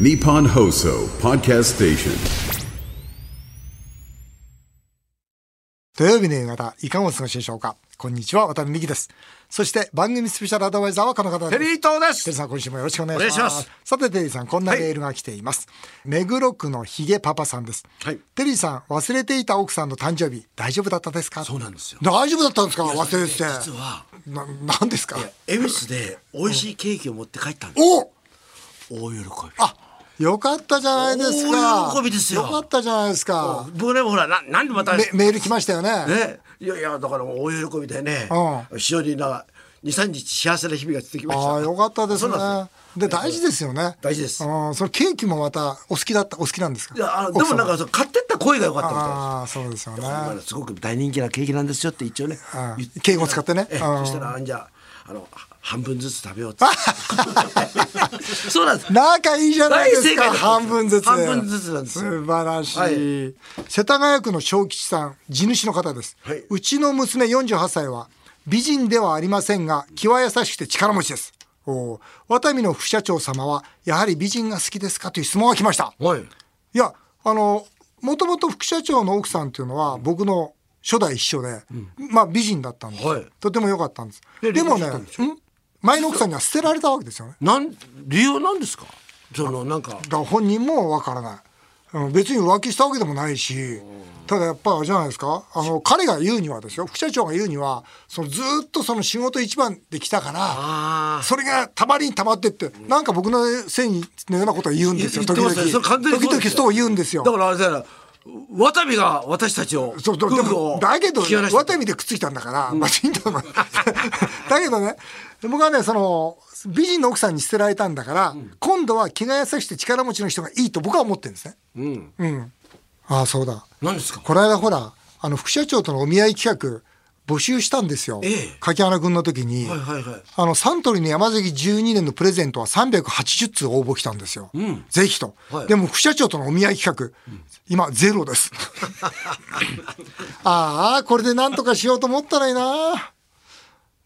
Nippon Hoso Podcast Station. 土曜日の夕方、いかがお過ごしでしょうか？こんにちは、渡辺美希です。そして番組スペシャルアドバイザーはこの方です。テリー東ですテリーさん、今週もよろしくお願いします。さて、テリーさん、こんなメールが来ています。目黒区のヒゲパパさんです。はいテリーさん、忘れていた奥さんの誕生日、大丈夫だったですか？そうなんですよ大丈夫だったんですか？忘れてて。実はな、なんですか？恵比寿で美味しいケーキを持って帰ったんですお大喜び。あ、よかったじゃないですか。大喜びですよ。よかったじゃないですか。僕ねほらななんでまたメメール来ましたよね。ねいやいやだから大喜びでねう非常にな23日幸せな日々が続きました。ああ、よかったですね。そうなん。で、大事ですよね。大事です。うん、そのケーキもまたお好きだった、お好きなんですか？いやでもなんかそう買ってった声が良かったみたいです。ああ、そうですよね。まあすごく大人気なケーキなんですよって一応ね敬語使ってね。そしたらじゃああの半分ずつ食べようって そうなんです仲いいじゃないですか、半分ずつ。半分ずつなんですよ素晴らしい。はい世田谷区の小吉さん、地主の方です。はいうちの娘48歳は、美人ではありませんが、気は優しくて力持ちです。おーワタミの副社長様は、やはり美人が好きですかという質問が来ました。はいいや、あの、もともと副社長の奥さんっていうのは、僕の初代秘書で、まあ美人だったんです、はい。とても良かったんです。ででもね、前の奥さんには捨てられたわけですよね。なん理由なんですか？そのなんか。だ本人もわからない。うん別に浮気したわけでもないし、ただやっぱあれじゃないですか、あの、彼が言うにはですよ、副社長が言うには、そのずーっとその仕事一番で来たから、あそれがたまりにたまってって、なんか僕のせいのようなことを言うんですよ、時々。時々そう言うんですよ。だからあれだよワタミが私たちをそうだでもだけど引き離した。ワタミでくっついたんだから、まあいいんだと思う だけどね僕はねその美人の奥さんに捨てられたんだから、今度は気が優しくて力持ちの人がいいと僕は思ってるんですね。うん。うん、ああそうだ。何ですか？この間ほらあの副社長とのお見合い企画募集したんですよ、ええ。柿原君の時に、はいはいはい。あのサントリーの山崎12年のプレゼントは380通応募来たんですよ、ん。ぜひと、はい。でも副社長とのお見合い企画、今ゼロです。ああこれで何とかしようと思ったらいいな。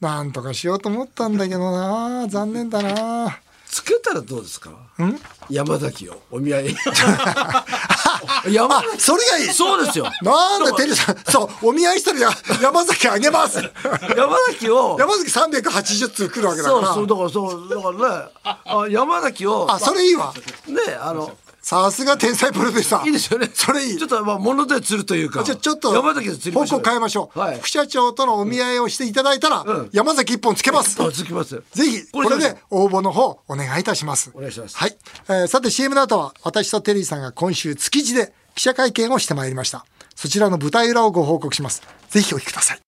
なんとかしようと思ったんだけどな。残念だなつけたらどうですか？山崎をお見合い。山あそれがいい。そうですよ。なんだテリーさんそうお見合いしたらや山崎あげます。山崎を。山崎380通来るわけだから。そうそうだからそうだからね。あ山崎を。あそれいいわ。ねあのさすが天才プロデューサー。いいですよね。それいい。ちょっとまあ物で釣るというか。じゃあちょっと山崎で釣りましょう方向変えましょう、はい。副社長とのお見合いをしていただいたら、うん。山崎一本つけます。あつきますぜひこれで応募の方お願いいたします。お願いします。はい、えーさて CM の後は私とテリーさんが今週築地で記者会見をしてまいりました。そちらの舞台裏をご報告します。ぜひお聞きください。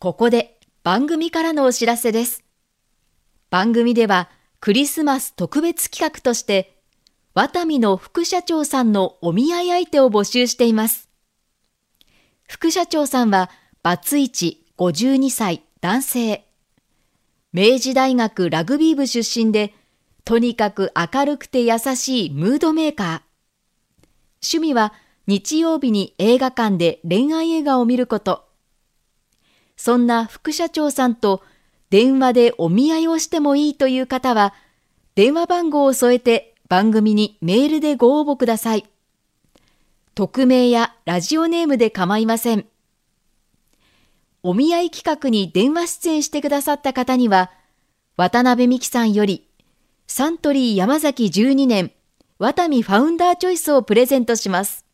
ここで番組からのお知らせです。番組ではクリスマス特別企画として、ワタミの副社長さんのお見合い相手を募集しています。副社長さんはバツイチ52歳男性。明治大学ラグビー部出身で、とにかく明るくて優しいムードメーカー。趣味は日曜日に映画館で恋愛映画を見ること。そんな副社長さんと電話でお見合いをしてもいいという方は、電話番号を添えて番組にメールでご応募ください。匿名やラジオネームで構いません。お見合い企画に電話出演してくださった方には、渡辺美希さんより、サントリー山崎12年、ワタミファウンダーチョイスをプレゼントします。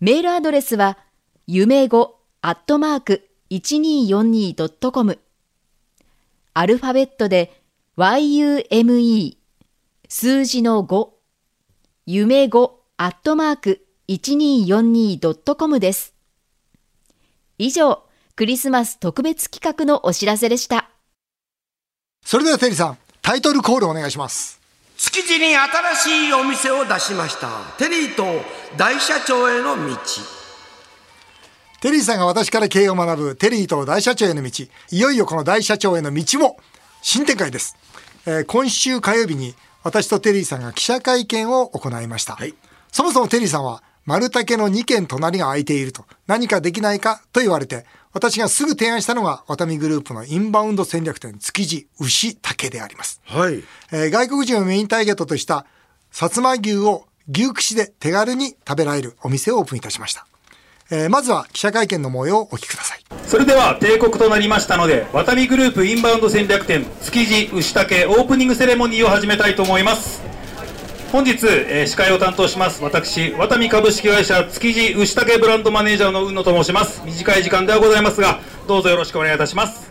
メールアドレスは、夢語アットマーク 1242.com アルファベットで yume 数字の5夢語アットマーク。1242.com です。以上、クリスマス特別企画のお知らせでした。それではテリーさんタイトルコールお願いします。築地に新しいお店を出しました。テリーと大社長への道。テリーさんが私から経営を学ぶテリーと大社長への道。いよいよこの大社長への道も新展開です、えー今週火曜日に私とテリーさんが記者会見を行いました、はいそもそもテリーさんは丸竹の2軒隣が空いていると、何かできないかと言われて、私がすぐ提案したのが、ワタミグループのインバウンド戦略店築地牛竹であります。はい。えー外国人をメインターゲットとした薩摩牛を牛串で手軽に食べられるお店をオープンいたしました。えーまずは記者会見の模様をお聞きください。それでは帝国となりましたので、ワタミグループインバウンド戦略店築地牛竹オープニングセレモニーを始めたいと思います。本日、えー司会を担当します私、ワタミ株式会社築地牛竹ブランドマネージャーの宇野と申します。短い時間ではございますが、どうぞよろしくお願いいたします。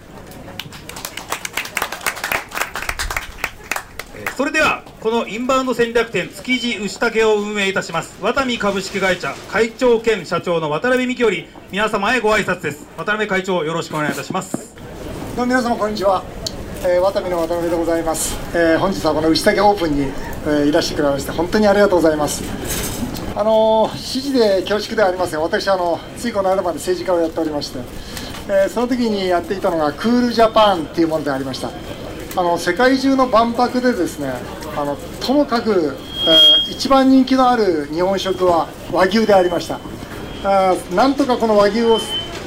えーそれではこのインバウンド戦略店築地牛竹を運営いたしますワタミ株式会社会長兼社長の渡辺美希より皆様へご挨拶です渡辺会長よろしくお願いいたしますどうも皆様こんにちは。えー、ワタミの渡辺でございます。えー本日はこの牛竹オープンに、えーいらしてくれまして本当にありがとうございます。あのー指示で恐縮ではありません。私あのついこの間まで政治家をやっておりまして、えーその時にやっていたのがクールジャパンっていうものでありました。あの世界中の万博でですね、あのともかく、えー一番人気のある日本食は和牛でありました。あなんとかこの和牛を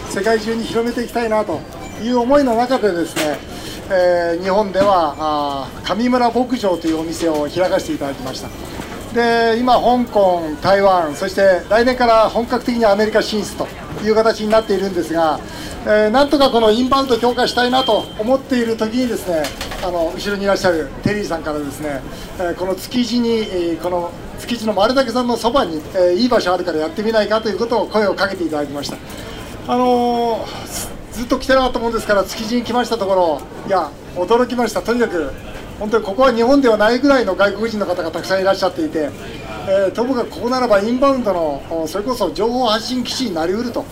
世界中に広めていきたいなという思いの中でですね、えー日本ではあ上村牧場というお店を開かせていただきましたで今香港台湾そして来年から本格的にアメリカ進出という形になっているんですが、えーなんとかこのインバウンド強化したいなと思っている時にですねあの後ろにいらっしゃるテリーさんからですね、えーこの築地に、えーこの築地の丸竹さんのそばに、えーいい場所あるからやってみないかということを声をかけていただきました。あのずっと来てなかったもんですから築地に来ましたところいや驚きましたとにかく本当にここは日本ではないぐらいの外国人の方がたくさんいらっしゃっていて、えーともかくここならばインバウンドのそれこそ情報発信基地になりうると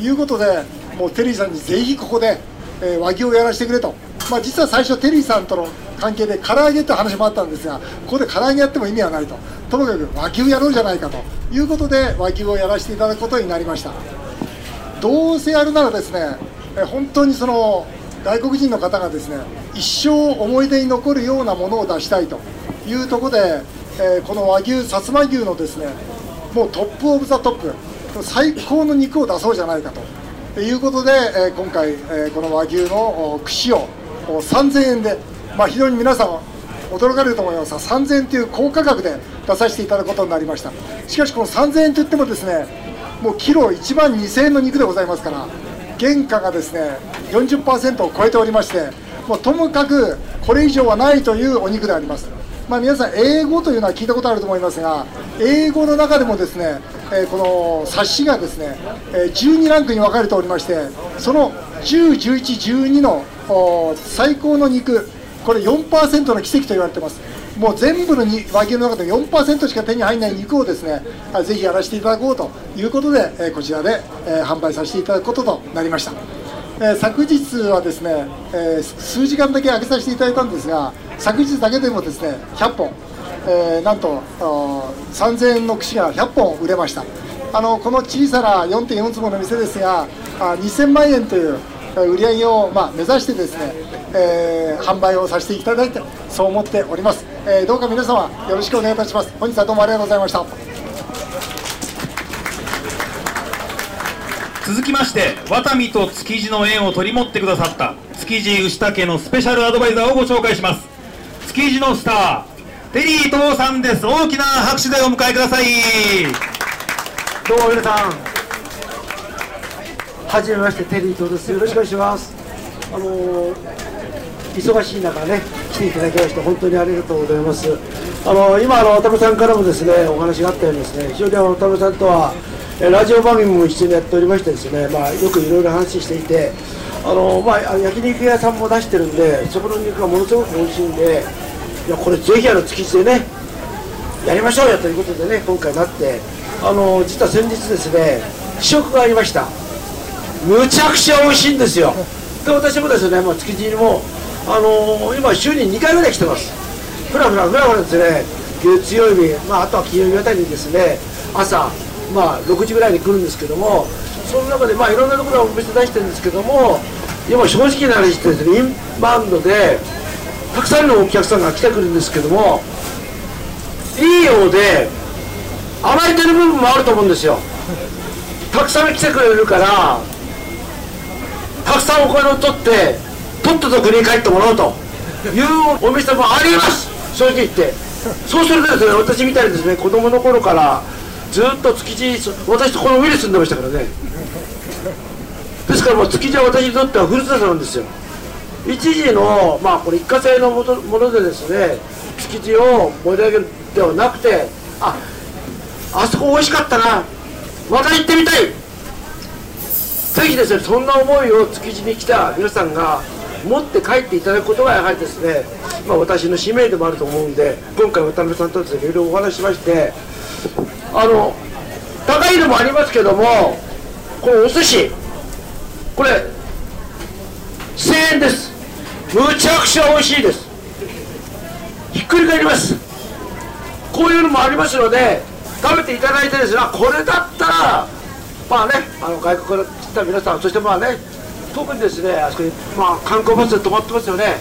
いうことでもうテリーさんにぜひここで、えー和牛をやらせてくれと、まあ、実は最初テリーさんとの関係で唐揚げって話もあったんですがここで唐揚げやっても意味はないと。ともかく和牛やろうじゃないかと。いうことで和牛をやらせていただくことになりました。どうせやるならですね、え本当にその外国人の方がですね一生思い出に残るようなものを出したいと。いうところで、えーこの和牛、薩摩牛のですねもう top of the top、最高の肉を出そうじゃないかと。ということで、え今回、えこの和牛の串を3000円で、まあ、非常に皆さん驚かれると思いますが3000円という高価格で出させていただくことになりました。しかしこの3000円といってもですねもうキロ1万2000円の肉でございますから原価がですね40%を超えておりましてもうともかくこれ以上はないというお肉であります。まあ、皆さん英語というのは聞いたことあると思いますが英語の中でもですね、えーこの冊子がですね、えー12ランクに分かれておりましてその10、11、12のお最高の肉これ4%の奇跡と言われてます。もう全部のに和牛の中で4%しか手に入らない肉をですねぜひやらせていただこうということで、えーこちらで、えー販売させていただくこととなりました、えー昨日はですね、えー数時間だけ開けさせていただいたんですが昨日だけでもですね100本、えーなんと3000円の串が100本売れました。あのこの小さな4.4坪の店ですがあ2000万円という売り上げを、まあ、目指してですね、えー販売をさせていただいてそう思っております、えーどうか皆様よろしくお願いいたします。本日はどうもありがとうございました。続きましてワタミと築地の縁を取り持ってくださった築地牛竹のスペシャルアドバイザーをご紹介します。築地のスターテリー東さんです大きな拍手でお迎えくださいどうも皆さん、はじめまして、テリー東です。よろしくお願いします。あのー忙しい中ね、来ていただきまして、本当にありがとうございます。あのー今あの、渡辺さんからもですね、お話があったようにですね、非常にあの渡辺さんとは、えラジオ番組も一緒にやっておりましてですね、まあ、よくいろいろ話していて、あのーまあ、焼肉屋さんも出してるんで、そこの肉がものすごく美味しいんで、いや、これぜひあの、築地でね、やりましょうよということでね今回なってあの実は先日ですね試食がありました。むちゃくちゃ美味しいんですよ。で私もですねもう築地にもあの今週に2回ぐらい来てます。ふらふらふらふらですね月曜日、まあ、あとは金曜日あたりにですね朝まあ6時ぐらいに来るんですけどもその中でまあいろんなところをお店出してるんですけども今正直な話してですねインバウンドでたくさんのお客さんが来てくるんですけどもいいようで甘えてる部分もあると思うんですよ。たくさん来てくれるからたくさんお金を取ってとっとと国に帰ってもらおうと。いうお店もあります。正直言って。そうするとですね私みたいにですね子供の頃からずっと築地私とこの上に住んでましたからね。ですからもう築地は私にとってはふるさとなんですよ。一時のまあこれ一過性のもとものでですね築地を盛り上げるではなくてああそこ美味しかったな。また行ってみたい。ぜひですねそんな思いを築地に来た皆さんが持って帰っていただくことがやはりですね、まあ、私の使命でもあると思うんで今回渡辺さんとですねいろいろお話ししましてあの高いのもありますけどもこのお寿司。これ1000円です。むちゃくちゃ美味しいです。ひっくり返ります。こういうのもありますので食べていただいてですねあこれだったらまあねあの外国から来た皆さんそしてまあね特にですねあそこに、まあ、観光バスで止まってますよね。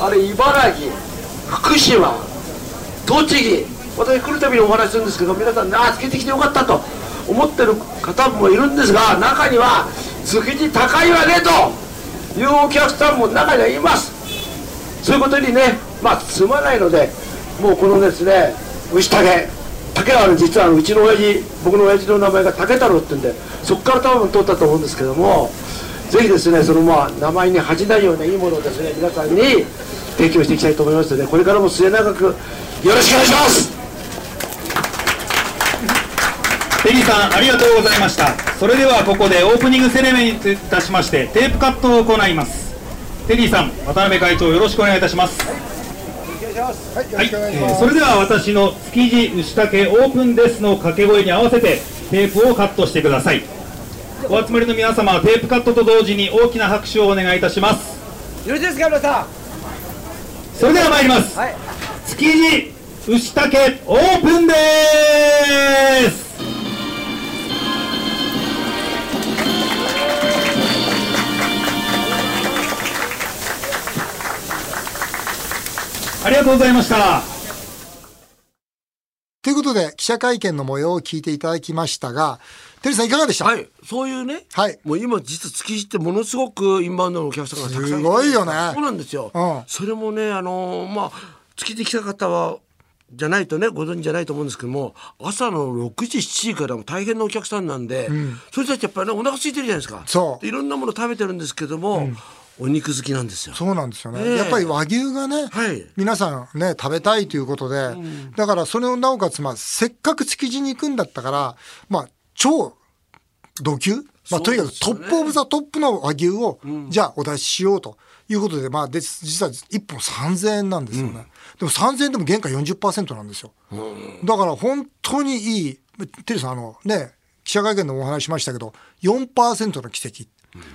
あれ茨城福島栃木私来るたびにお話しするんですけど皆さんねあつけてきてよかったと思ってる方もいるんですが中には築地高いわねというお客さんも中にはいます。そういうことにねまあすまないのでもうこのですね牛竹。竹は実はうちの親父僕の親父の名前が竹太郎って言うんでそこから多分取ったと思うんですけどもぜひですねそのまあ名前に恥じないようないいものをですね皆さんに提供していきたいと思いますのでこれからも末永くよろしくお願いします。テリーさんありがとうございました。それではここでオープニングセレモニーにいたしましてテープカットを行います。テリーさん渡辺会長よろしくお願いいたします。はい、はいえー。それでは私の築地牛竹オープンですの掛け声に合わせてテープをカットしてください。お集まりの皆様はテープカットと同時に大きな拍手をお願いいたします。よろしいですか皆さん。それでは参ります、はい。築地牛竹オープンですありがとうございました。ということで、記者会見の模様を聞いていただきましたが、テリーさんいかがでした？はいそういうね、はい。もう今実は築地ってものすごくインバウンドのお客さんがたくさんすごいよね。そうなんですよ、うん。それもねあのーまあ築地に来た方はじゃないとねご存知じゃないと思うんですけども朝の6時7時からも大変なお客さんなんで、それたちやっぱりねお腹空いてるじゃないですか。そう。でいろんなもの食べてるんですけども、お肉好きなんですよ。そうなんですよね、ええ。やっぱり和牛がね、はい。皆さんね食べたいということで、だからそれをなおかつ、まあ、せっかく築地に行くんだったから、まあ、超弩級、まあ、とにかく top of the top の和牛を、じゃあお出ししようということで、まあ、で実は1本3000円なんですよね、でも3000円でも原価40%なんですよ、だから本当にいい。テリーさんあのね記者会見でもお話ししましたけど4%の奇跡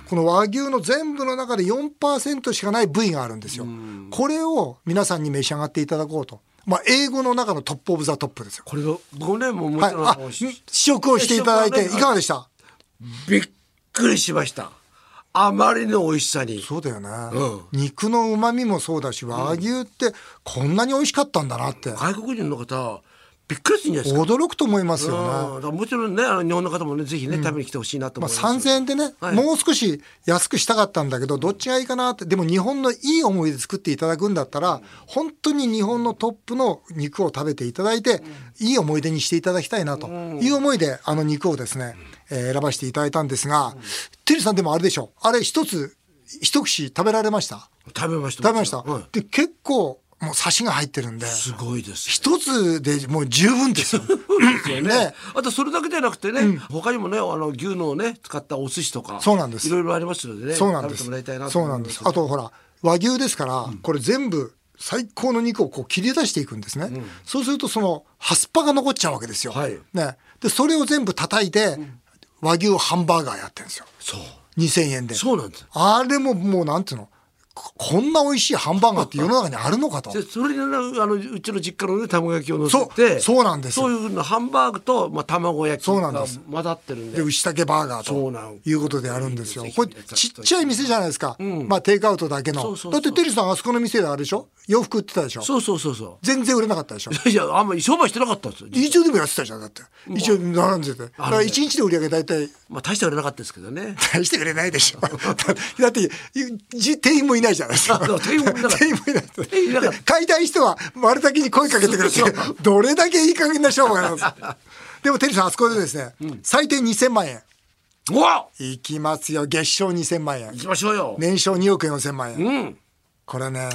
この和牛の全部の中で4%しかない部位があるんですよ。これを皆さんに召し上がっていただこうと。まあ、 A5の中の top of the top ですよ。これが僕ねもうもはい。ちろん、あ、試食をしていただいて、いかがでした？びっくりしましたあまりの美味しさにそうだよね。うん肉の旨味もそうだし、和牛ってこんなに美味しかったんだなって、外国人の方びっくりするんじゃないですか？驚くと思いますよね。うん。もちろんねあの日本の方もねぜひね、食べに来てほしいなとまあ、思います、3000円でね、はい。もう少し安くしたかったんだけどどっちがいいかなって。でも日本のいい思いで作っていただくんだったら本当に日本のトップの肉を食べていただいて、いい思い出にしていただきたいなと。いう思いであの肉をですね、えー選ばせていただいたんですが、テリーさんでもあれでしょあれ一つ一口食べられました食べました。食べました、はい。で結構もうサシが入ってるんですごいです一つでもう十分ですよ。ねあとそれだけじゃなくてね、他にもねあの牛のをね使ったお寿司とかそうなんですいろいろありますのでねそうなんです。食べてもらいたいなとそうなんです。あとほら和牛ですから、これ全部最高の肉をこう切り出していくんですね。そうするとそのハスパが残っちゃうわけですよ。はいね。でそれを全部叩いて、和牛ハンバーガーやってるんですよ。そう2000円で。そうなんですあれももうなんていうの？ここんな美味しいハンバーガーって世の中にあるのかと。でそれにあのあのうちの実家のね卵焼きを乗せてそうなんですよ。そういうふうなハンバーグと、まあ、卵焼きがそうなんです。混ざってるんで。で牛竹バーガーそうなのということであるんですよ。これちっちゃい店じゃないですか、まあテイクアウトだけの。そうそうそう。だってテリーさんあそこの店であれでしょ？洋服売ってたでしょ？そうそうそうそ全然売れなかったでしょ？ういやあんまり商売してなかったんですよ。一応でもやってたじゃんだって。一応並んでて。だから一日で売り上げ大体まあ大して売れなかったですけどね。大して売れないでしょ。だってじ店員もいないじゃないですか。店員もいなかった。店員もいなかった。買いたい人は丸先に声かけてくれてどれだけいい加減な商売なんです。でもテリーさんあそこでですね、最低2000万円。いきますよ。月賞2000万円。行きましょうよ、年商2億4000万円、うん。これね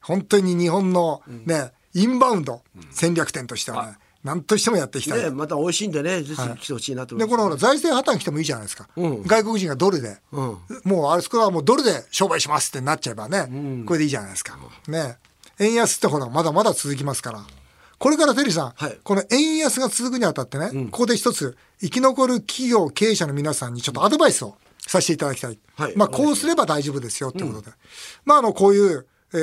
本当に日本のね、インバウンド戦略点としてはね、何としてもやっていきたい、ね、また美味しいんでねぜひ来てほしいなと思います、でこのほら財政破綻来てもいいじゃないですか、うん。外国人がドルで、ん。もうあそこはもうドルで商売しますってなっちゃえばね、これでいいじゃないですか、ね。円安ってほらまだまだ続きますから。これからテリーさん、はい。この円安が続くにあたってね、ここで一つ生き残る企業経営者の皆さんにちょっとアドバイスをさせていただきたい、はい。まあこうすれば大丈夫ですよってことで、まああのこういう、え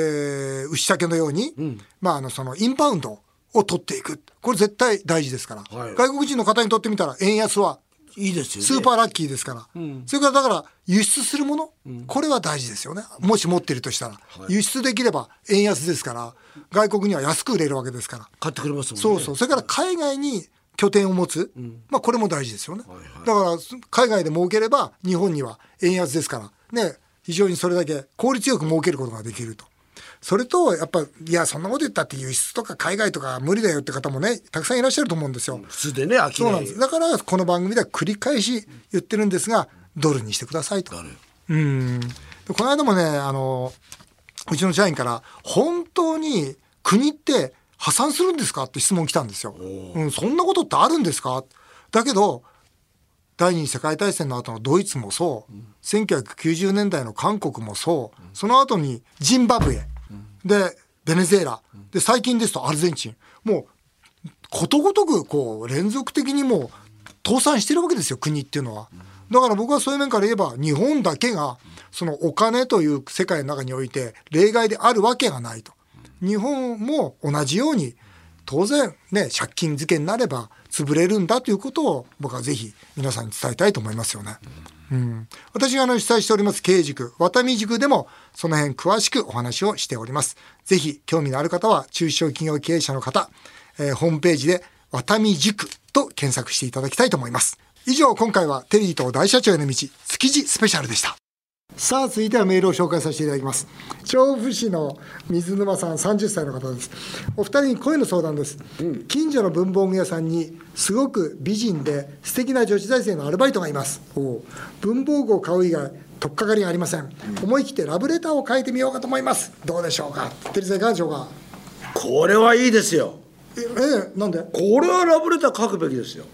ー牛竹のように、まああのそのインバウンドを取っていく。これ絶対大事ですから、はい。外国人の方にとってみたら円安はいいですよね。スーパーラッキーですから、それからだから輸出するもの、これは大事ですよね。もし持っているとしたら、輸出できれば円安ですから。外国には安く売れるわけですから。買ってくれますもんね。そうそう。それから海外に拠点を持つ、まあこれも大事ですよね、だから海外で儲ければ日本には円安ですから。ね。非常にそれだけ効率よく儲けることができると。それとやっぱいやそんなこと言ったって輸出とか海外とか無理だよって方もねたくさんいらっしゃると思うんですよ。普通でね飽きなそうないんです。だからこの番組では繰り返し言ってるんですがドルにしてくださいと。うん。でこの間もねあのうちの社員から本当に国って破産するんですかって質問来たんですよ。うん、そんなことってあるんですか？だけど第二次世界大戦の後のドイツもそう、1990年代の韓国もそう、その後にジンバブエ、でベネズエラ、で最近ですとアルゼンチンもうことごとくこう連続的にもう倒産してるわけですよ国っていうのは。だから僕はそういう面から言えば日本だけがそのお金という世界の中において例外であるわけがないと。日本も同じように当然ね借金漬けになれば潰れるんだということを僕はぜひ皆さんに伝えたいと思いますよね。うん、私があの主催しております経営塾、ワタミ塾でもその辺詳しくお話をしております。ぜひ興味のある方は中小企業経営者の方、えーホームページでワタミ塾と検索していただきたいと思います。以上、今回はテリーと大社長への道、築地スペシャルでした。さあ続いてはメールを紹介させていただきます。調布市の水沼さん30歳の方です。お二人に声の相談です、近所の文房具屋さんにすごく美人で素敵な女子大生のアルバイトがいます。文房具を買う以外取っかかりがありません、思い切ってラブレターを書いてみようかと思います。どうでしょうか？テリーさんいかがでしょうか？これはいいですよ。ええなんで？これはラブレター書くべきですよ。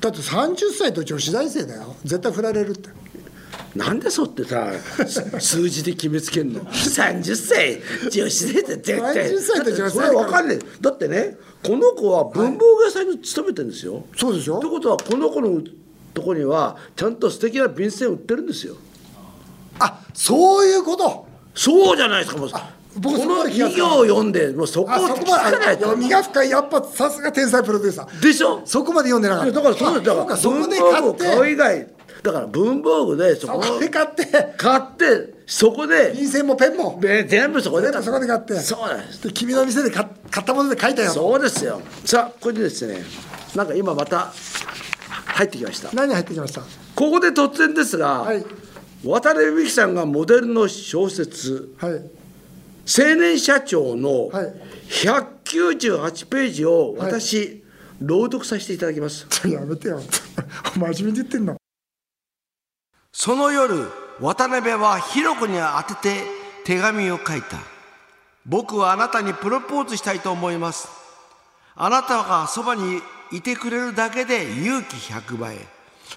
だって30歳と女子大生だよ。絶対振られるってなんでそうってさ数字で決めつけんの？30歳。女子で絶対。30歳と女子それは分かんない。だってねこの子は文房具屋さんに勤めてるんですよ、そうですよ。ってことはこの子のとこにはちゃんと素敵な便箋売ってるんですよ。あそういうこと。そうじゃないですか。もう僕そここの企業を読んでもうそこをあそ聞こまでかないと。読みが深いやっぱさすが天才プロデューサー。でしょ？そこまで読んでなかった。だからそうだから文房具買う以外だから文房具でそこで買って買ってそこで便箋もペンも。で全部そこで全部そこで買って。そうなんです。で君の店で買買ったもので書いたよそうですよ。さあこれでですねなんか今また入ってきました。何入ってきました？ここで突然ですが、はい。渡辺美樹さんがモデルの小説はい「青年社長」のはい。198ページを私、朗読させていただきます。やめてよ。真面目に言ってんのその夜渡辺はひろ子に宛てて手紙を書いた。僕はあなたにプロポーズしたいと思います。あなたがそばにいてくれるだけで勇気100倍。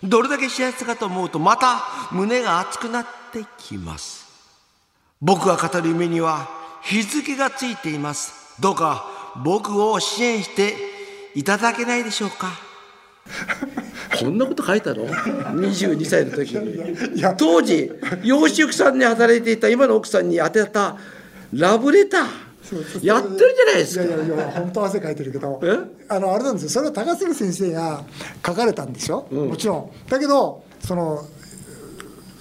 どれだけ幸せかと思うとまた胸が熱くなってきます。僕が語る夢には日付がついています。どうか僕を支援していただけないでしょうか？こんなこと書いたの？22歳の時に。当時養殖さんに働いていた今の奥さんに当てたラブレター。やってるじゃないですか。いやいやいや本当汗かいてるけど。え？あのあれなんですよ。それは高杉先生が書かれたんでしょ、もちろん。だけどその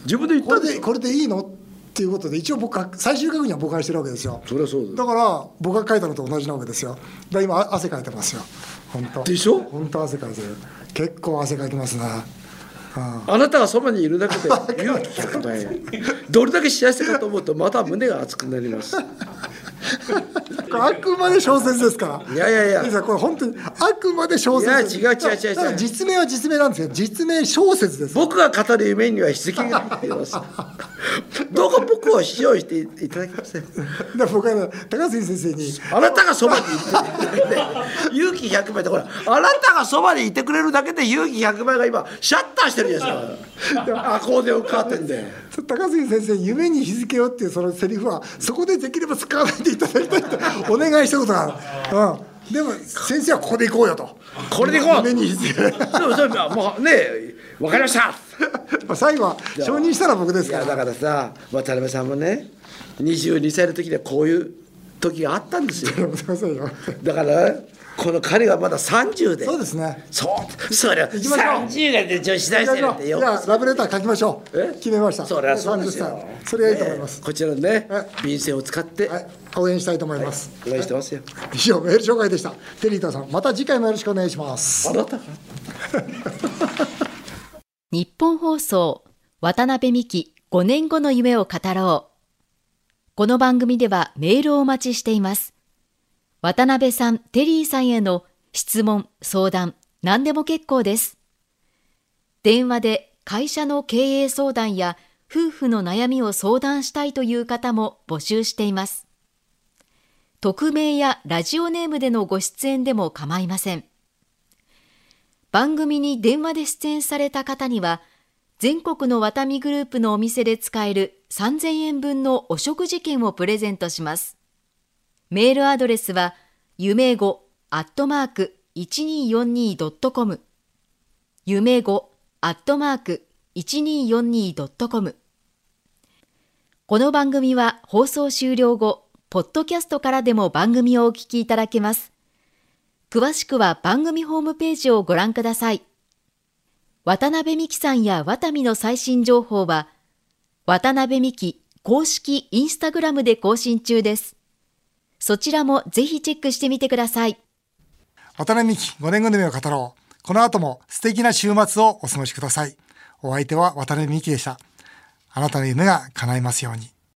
自分で言っこれたんでこれでいいの？っていうことで一応僕は最終確認は僕がしてるわけですよ。そりゃそうだだから僕が書いたのと同じなわけですよ。だ今あ汗かいてますよ本当。でしょ？本当汗かいてる結構汗かきますね。うんあなたがそばにいるだけで勇気100倍どれだけ幸せかと思うとまた胸が熱くなりますあくまで小説ですから。いやいやいや。これ本当にあくまで小説。いや違う違う違う実名は実名なんですよ実名小説です。僕が語る夢には筆跡が入っます。どうか僕を使用していただけませんだか？ら僕はね高杉先生にあなたがそばにいて勇気100倍でほらあなたがそばにいてくれるだけで勇気100倍が今シャッターしてるじゃないですか。アコーデオンカーテンで。高杉先生に夢に日付をっていうそのセリフはそこでできれば使わないでいただきたいってお願いしたことがある、うん、でも先生はここで行こうよと。これで行こう。夢に日付でもそれもうねわかりました。ま あ最後は承認したら僕ですから。だからさ渡辺さんもね22歳の時でこういう時があったんですよ。だからこの彼がまだ30で。そうですね。そうそれを行きましょう。30がで女子大生なんてよじゃあラブレター書きましょう。え？決めました。それはそうですよ。30歳。それがいいと思います、ねこちらのねは便箋を使ってはい、応援したいと思います、お願いしてますよ以上メール紹介でしたテリータさんまた次回もよろしくお願いしますあなたが日本放送渡辺美希5年後の夢を語ろう。この番組ではメールをお待ちしています。渡辺さん、テリーさんへの質問、相談、何でも結構です。電話で会社の経営相談や夫婦の悩みを相談したいという方も募集しています。匿名やラジオネームでのご出演でも構いません。番組に電話で出演された方には、全国のワタミグループのお店で使える3000円分のお食事券をプレゼントします。メールアドレスは、夢語アットマーク 1242.com 夢語アットマーク 1242.com この番組は放送終了後、ポッドキャストからでも番組をお聞きいただけます。詳しくは番組ホームページをご覧ください。渡辺美希さんやワタミの最新情報は、渡辺美希公式インスタグラムで更新中です。そちらもぜひチェックしてみてください。渡辺美希5年後の夢を語ろうこの後も素敵な週末をお過ごしくださいお相手は渡辺美希でしたあなたの夢が叶いますように